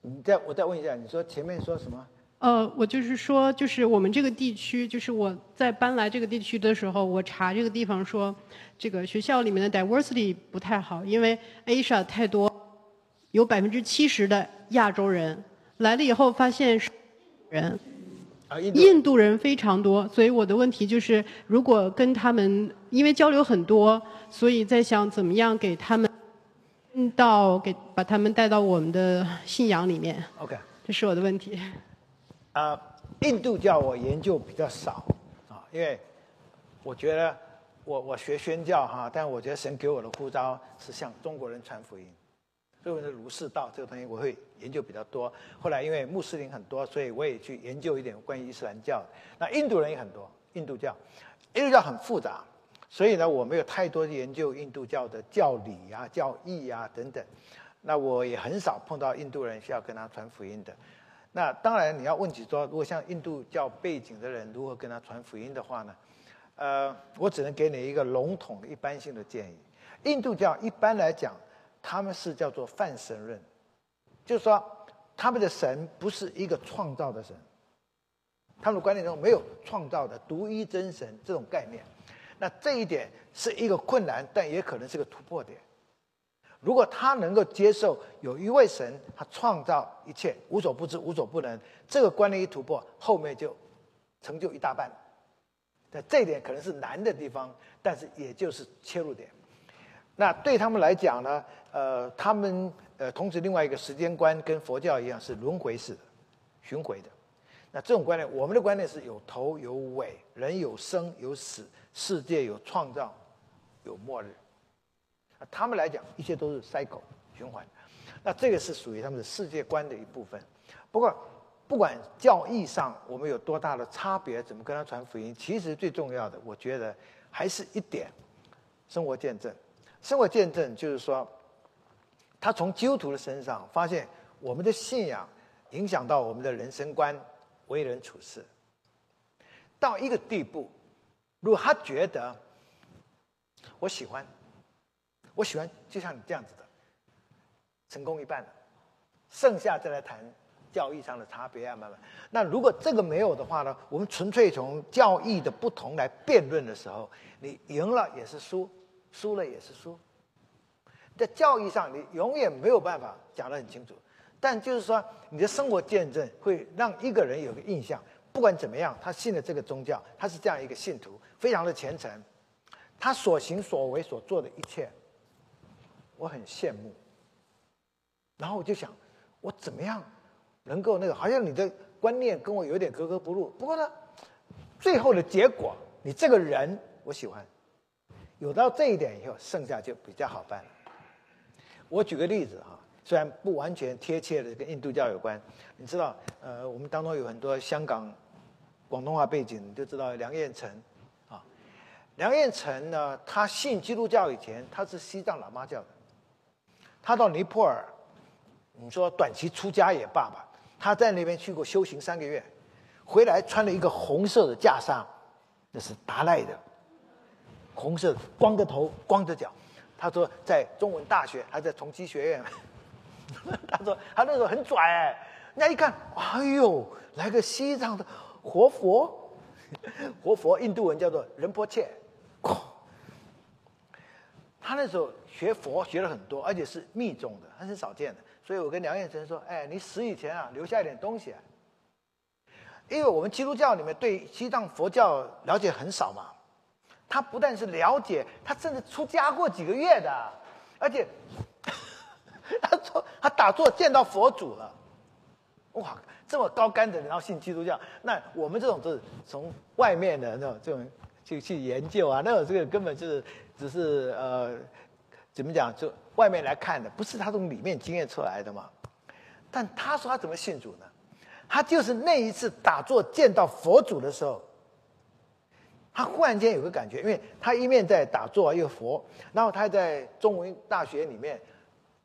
你再我再问一下，你说前面说什么？呃，我就是说，就是我们这个地区，就是我在搬来这个地区的时候，我查这个地方说，这个学校里面的 diversity 不太好，因为 Asia 太多，有百分之七十的亚洲人来了以后发现是人。印度人非常多，所以我的问题就是，如果跟他们因为交流很多，所以在想怎么样给他们到给把他们带到我们的信仰里面。OK，这是我的问题。啊，印度教我研究比较少啊，因为我觉得我我学宣教哈，但我觉得神给我的呼召是向中国人传福音。所以的儒释道这个东西我会研究比较多。后来因为穆斯林很多，所以我也去研究一点关于伊斯兰教。那印度人也很多，印度教，印度教很复杂，所以呢我没有太多研究印度教的教理啊、教义啊等等。那我也很少碰到印度人需要跟他传福音的。那当然你要问起说，如果像印度教背景的人如何跟他传福音的话呢？呃，我只能给你一个笼统的一般性的建议。印度教一般来讲。他们是叫做泛神论，就是说，他们的神不是一个创造的神，他们的观念中没有创造的独一真神这种概念。那这一点是一个困难，但也可能是个突破点。如果他能够接受有一位神，他创造一切，无所不知、无所不能，这个观念一突破，后面就成就一大半。但这一点可能是难的地方，但是也就是切入点。那对他们来讲呢？呃，他们呃，同时另外一个时间观跟佛教一样是轮回式的，巡回的。那这种观念，我们的观念是有头有尾，人有生有死，世界有创造，有末日。他们来讲，一切都是 cycle 循环。那这个是属于他们的世界观的一部分。不过，不管教义上我们有多大的差别，怎么跟他传福音，其实最重要的，我觉得还是一点生活见证。生活见证就是说。他从基督徒的身上发现，我们的信仰影响到我们的人生观、为人处事。到一个地步，如果他觉得我喜欢，我喜欢就像你这样子的，成功一半了，剩下再来谈教义上的差别啊，慢慢。那如果这个没有的话呢？我们纯粹从教义的不同来辩论的时候，你赢了也是输，输了也是输。在教育上，你永远没有办法讲得很清楚，但就是说，你的生活见证会让一个人有个印象。不管怎么样，他信了这个宗教，他是这样一个信徒，非常的虔诚，他所行所为所做的一切，我很羡慕。然后我就想，我怎么样能够那个？好像你的观念跟我有点格格不入。不过呢，最后的结果，你这个人我喜欢。有到这一点以后，剩下就比较好办了。我举个例子哈，虽然不完全贴切的跟印度教有关，你知道，呃，我们当中有很多香港广东话背景，你就知道梁彦成啊。梁彦成呢，他信基督教以前，他是西藏喇嘛教的。他到尼泊尔，你说短期出家也罢吧，他在那边去过修行三个月，回来穿了一个红色的袈裟，那是达赖的。红色，光着头，光着脚。他说在中文大学，还在同济学院。他说他那时候很拽哎，人家一看，哎呦，来个西藏的活佛，活佛，印度文叫做仁波切。他那时候学佛学了很多，而且是密宗的，很少见的。所以我跟梁彦成说，哎，你死以前啊，留下一点东西。因为我们基督教里面对西藏佛教了解很少嘛。他不但是了解，他甚至出家过几个月的，而且他说他打坐见到佛祖了，哇，这么高干的人然后信基督教，那我们这种是从外面的那种这种去去研究啊，那种这个根本就是只是呃怎么讲，就外面来看的，不是他从里面经验出来的嘛。但他说他怎么信主呢？他就是那一次打坐见到佛祖的时候。他忽然间有个感觉，因为他一面在打坐又佛，然后他在中文大学里面，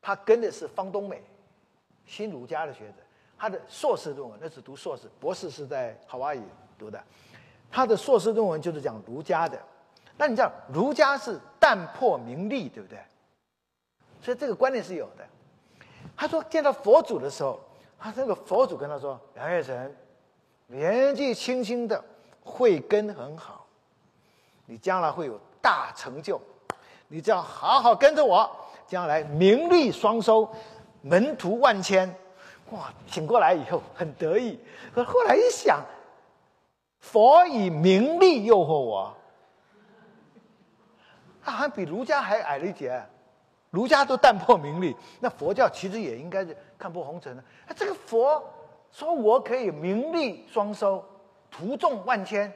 他跟的是方东美，新儒家的学者，他的硕士论文那是读硕士，博士是在夏威夷读的，他的硕士论文就是讲儒家的。那你知道儒家是淡泊名利，对不对？所以这个观念是有的。他说见到佛祖的时候，他那个佛祖跟他说：“梁月成，年纪轻轻的，慧根很好。”你将来会有大成就，你只要好好跟着我，将来名利双收，门徒万千。哇，醒过来以后很得意，可后来一想，佛以名利诱惑我，他好像比儒家还矮了一截。儒家都淡泊名利，那佛教其实也应该是看破红尘的。这个佛说我可以名利双收，徒众万千。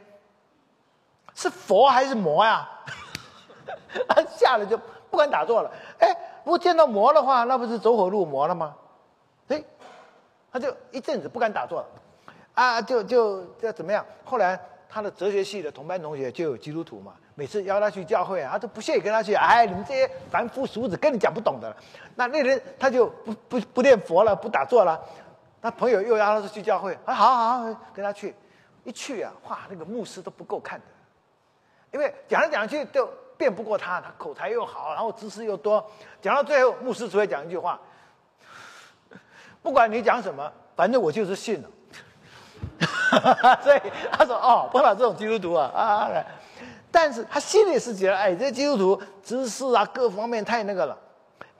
是佛还是魔呀？他 吓得就不敢打坐了。哎，如果见到魔的话，那不是走火入魔了吗？哎，他就一阵子不敢打坐了。啊，就就就怎么样？后来他的哲学系的同班同学就有基督徒嘛，每次邀他去教会啊，他都不屑于跟他去。哎，你们这些凡夫俗子，跟你讲不懂的。那那人他就不不不念佛了，不打坐了。那朋友又邀他去教会，啊，好好好，跟他去。一去啊，哇，那个牧师都不够看的。因为讲来讲去都辩不过他，他口才又好，然后知识又多，讲到最后，牧师只会讲一句话：不管你讲什么，反正我就是信了。所以他说：“哦，碰到这种基督徒啊啊！”但是他心里是觉得：“哎，这基督徒知识啊，各方面太那个了。”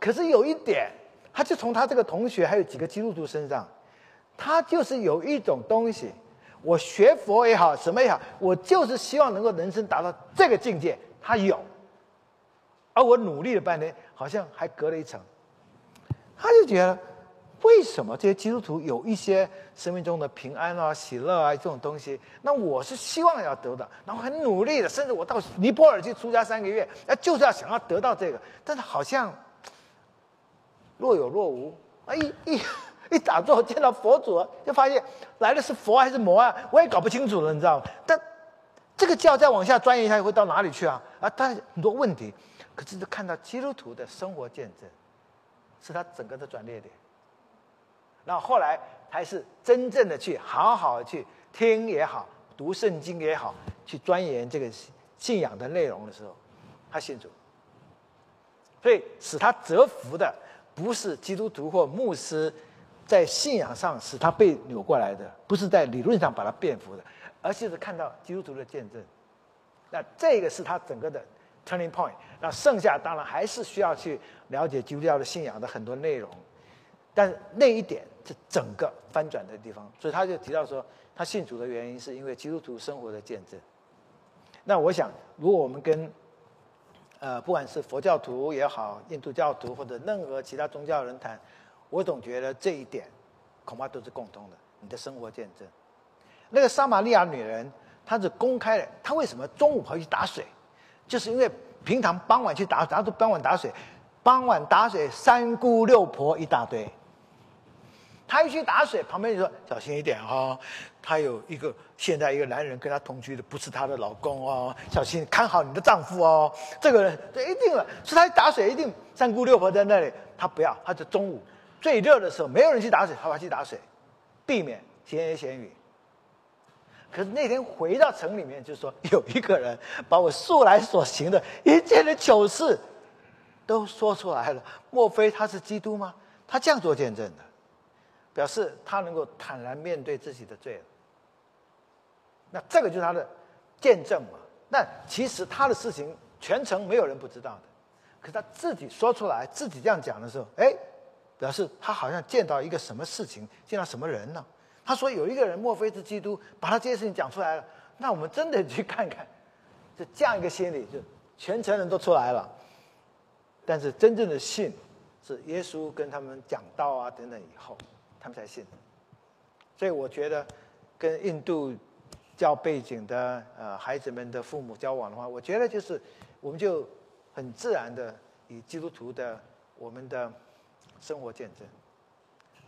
可是有一点，他就从他这个同学还有几个基督徒身上，他就是有一种东西。我学佛也好，什么也好，我就是希望能够人生达到这个境界。他有，而我努力了半天，好像还隔了一层。他就觉得，为什么这些基督徒有一些生命中的平安啊、喜乐啊这种东西？那我是希望要得到，然后很努力的，甚至我到尼泊尔去出家三个月，那就是要想要得到这个，但是好像若有若无。哎一。一打坐见到佛祖，就发现来的是佛还是魔啊？我也搞不清楚了，你知道吗？但这个教再往下钻研一下，会到哪里去啊？啊，但很多问题。可是看到基督徒的生活见证，是他整个的转捩点。然后后来还是真正的去好好去听也好，读圣经也好，去钻研这个信仰的内容的时候，他信主。所以使他折服的不是基督徒或牧师。在信仰上使他被扭过来的，不是在理论上把他变服的，而是看到基督徒的见证。那这个是他整个的 turning point。那剩下当然还是需要去了解基督教的信仰的很多内容，但那一点是整个翻转的地方。所以他就提到说，他信主的原因是因为基督徒生活的见证。那我想，如果我们跟呃不管是佛教徒也好，印度教徒或者任何其他宗教人谈。我总觉得这一点恐怕都是共通的。你的生活见证，那个撒玛利亚女人，她是公开的，她为什么中午跑去打水？就是因为平常傍晚去打，然后傍晚打水，傍晚打水三姑六婆一大堆。她一去打水，旁边就说小心一点哈，她有一个现在一个男人跟她同居的，不是她的老公哦，小心看好你的丈夫哦。这个人这一定了，是她打水一定三姑六婆在那里，她不要，她就中午最热的时候没有人去打水，她跑去打水，避免闲言闲语。可是那天回到城里面，就说有一个人把我素来所行的一切的糗事都说出来了。莫非他是基督吗？他这样做见证的，表示他能够坦然面对自己的罪。那这个就是他的见证嘛。那其实他的事情全程没有人不知道的，可是他自己说出来，自己这样讲的时候，哎，表示他好像见到一个什么事情，见到什么人呢？他说：“有一个人，莫非是基督？把他这些事情讲出来了。那我们真的去看看，就这样一个心理，就全城人都出来了。但是真正的信，是耶稣跟他们讲道啊等等以后，他们才信。所以我觉得，跟印度教背景的呃孩子们的父母交往的话，我觉得就是我们就很自然的以基督徒的我们的生活见证，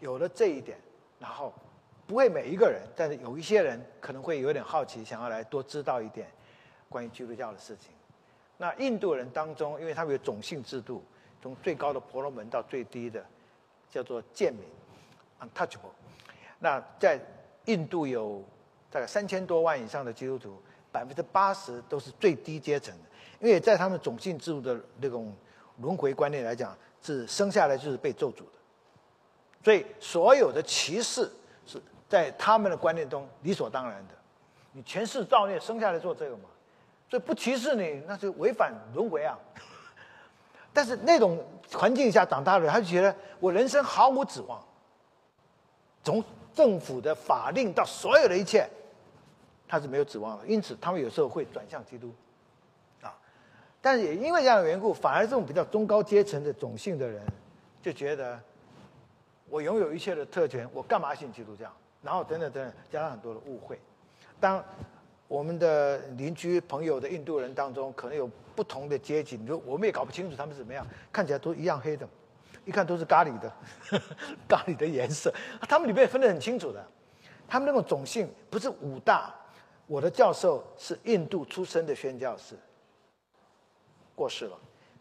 有了这一点，然后。”不会每一个人，但是有一些人可能会有点好奇，想要来多知道一点关于基督教的事情。那印度人当中，因为他们有种姓制度，从最高的婆罗门到最低的叫做贱民 （untouchable）。那在印度有大概三千多万以上的基督徒，百分之八十都是最低阶层的，因为在他们种姓制度的那种轮回观念来讲，是生下来就是被咒诅的，所以所有的歧视是。在他们的观念中，理所当然的，你前世造孽生下来做这个嘛，所以不歧视你，那就违反轮回啊。但是那种环境下长大的人，他就觉得我人生毫无指望。从政府的法令到所有的一切，他是没有指望的。因此，他们有时候会转向基督，但是也因为这样的缘故，反而这种比较中高阶层的种姓的人，就觉得我拥有一切的特权，我干嘛信基督教？然后等等等等，加上很多的误会。当我们的邻居朋友的印度人当中，可能有不同的阶级，你说我们也搞不清楚他们怎么样，看起来都一样黑的，一看都是咖喱的，咖喱的颜色。他们里面分得很清楚的，他们那种种姓不是五大。我的教授是印度出生的宣教士，过世了，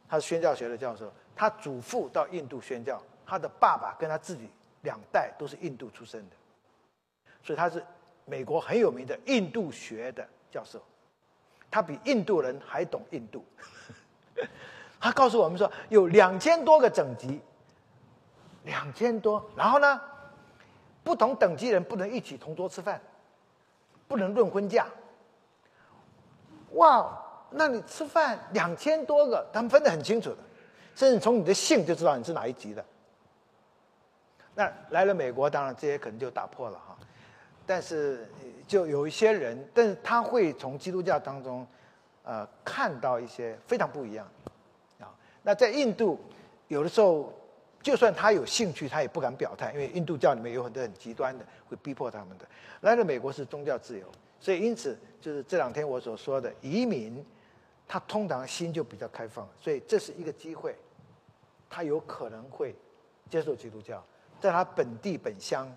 他是宣教学的教授，他祖父到印度宣教，他的爸爸跟他自己两代都是印度出生的。所以他是美国很有名的印度学的教授，他比印度人还懂印度。他告诉我们说，有两千多个等级，两千多，然后呢，不同等级人不能一起同桌吃饭，不能论婚嫁。哇，那你吃饭两千多个，他们分得很清楚的，甚至从你的姓就知道你是哪一级的。那来了美国，当然这些可能就打破了哈。但是就有一些人，但是他会从基督教当中，呃，看到一些非常不一样，啊，那在印度，有的时候，就算他有兴趣，他也不敢表态，因为印度教里面有很多很极端的，会逼迫他们的。来了美国是宗教自由，所以因此就是这两天我所说的移民，他通常心就比较开放，所以这是一个机会，他有可能会接受基督教，在他本地本乡。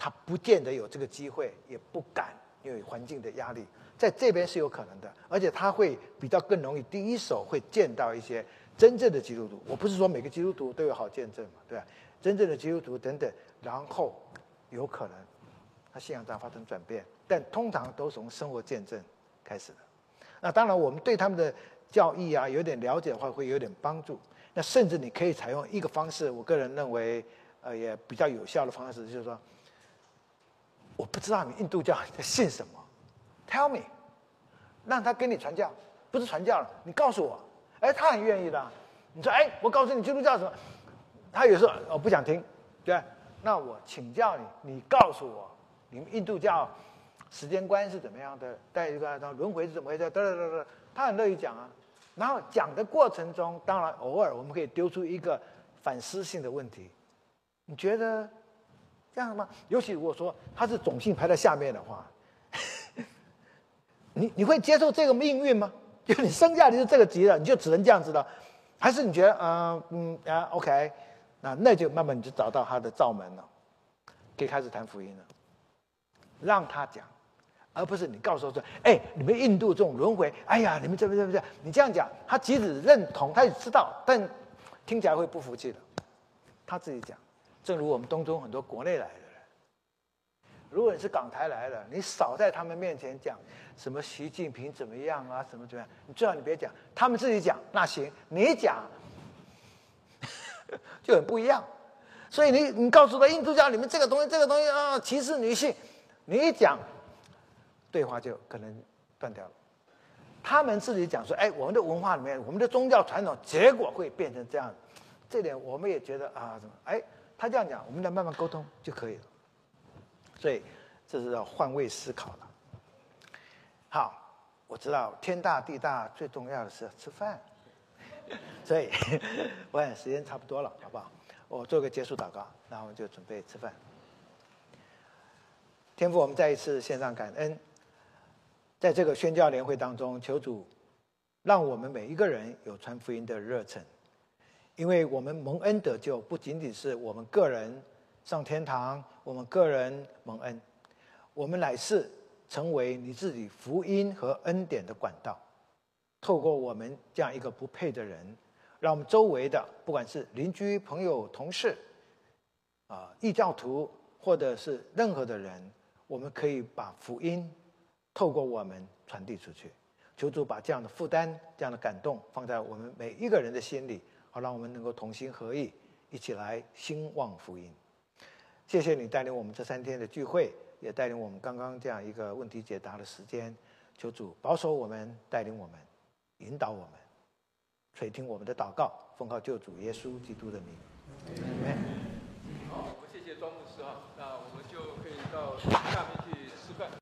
他不见得有这个机会，也不敢，因为环境的压力，在这边是有可能的，而且他会比较更容易第一手会见到一些真正的基督徒。我不是说每个基督徒都有好见证嘛，对吧？真正的基督徒等等，然后有可能他信仰上发生转变，但通常都从生活见证开始的。那当然，我们对他们的教义啊有点了解的话，会有点帮助。那甚至你可以采用一个方式，我个人认为，呃，也比较有效的方式，就是说。我不知道你印度教在信什么，Tell me，让他跟你传教，不是传教了，你告诉我。哎，他很愿意的。你说，哎，我告诉你基督教什么？他有时候我不想听，对那我请教你，你告诉我，你们印度教时间观是怎么样的？带一个轮回是怎么回事？得得得得，他很乐意讲啊。然后讲的过程中，当然偶尔我们可以丢出一个反思性的问题。你觉得这样吗？尤其如果说他是种姓排在下面的话，你你会接受这个命运吗？就你生下来就这个级了，你就只能这样子了，还是你觉得嗯嗯啊 OK，那那就慢慢你就找到他的罩门了，可以开始谈福音了，让他讲。而不是你告诉我说：“哎，你们印度这种轮回，哎呀，你们这不这不这？你这样讲，他即使认同，他也知道，但听起来会不服气的。他自己讲，正如我们东中很多国内来的人，如果你是港台来的，你少在他们面前讲什么习近平怎么样啊，什么怎么样，你最好你别讲，他们自己讲那行，你讲 就很不一样。所以你你告诉他，印度教你们这个东西，这个东西啊，歧视女性，你一讲。”对话就可能断掉了。他们自己讲说：“哎，我们的文化里面，我们的宗教传统，结果会变成这样。”这点我们也觉得啊，怎么？哎，他这样讲，我们再慢慢沟通就可以了。所以这是要换位思考了。好，我知道天大地大，最重要的是吃饭。所以我看时间差不多了，好不好？我做个结束祷告，然后就准备吃饭。天父，我们再一次献上感恩。在这个宣教联会当中，求主让我们每一个人有传福音的热忱，因为我们蒙恩得救，不仅仅是我们个人上天堂，我们个人蒙恩，我们乃是成为你自己福音和恩典的管道。透过我们这样一个不配的人，让我们周围的不管是邻居、朋友、同事，啊，异教徒，或者是任何的人，我们可以把福音。透过我们传递出去，求主把这样的负担、这样的感动放在我们每一个人的心里，好让我们能够同心合意，一起来兴旺福音。谢谢你带领我们这三天的聚会，也带领我们刚刚这样一个问题解答的时间。求主保守我们，带领我们，引导我们，垂听我们的祷告，奉靠救主耶稣基督的名。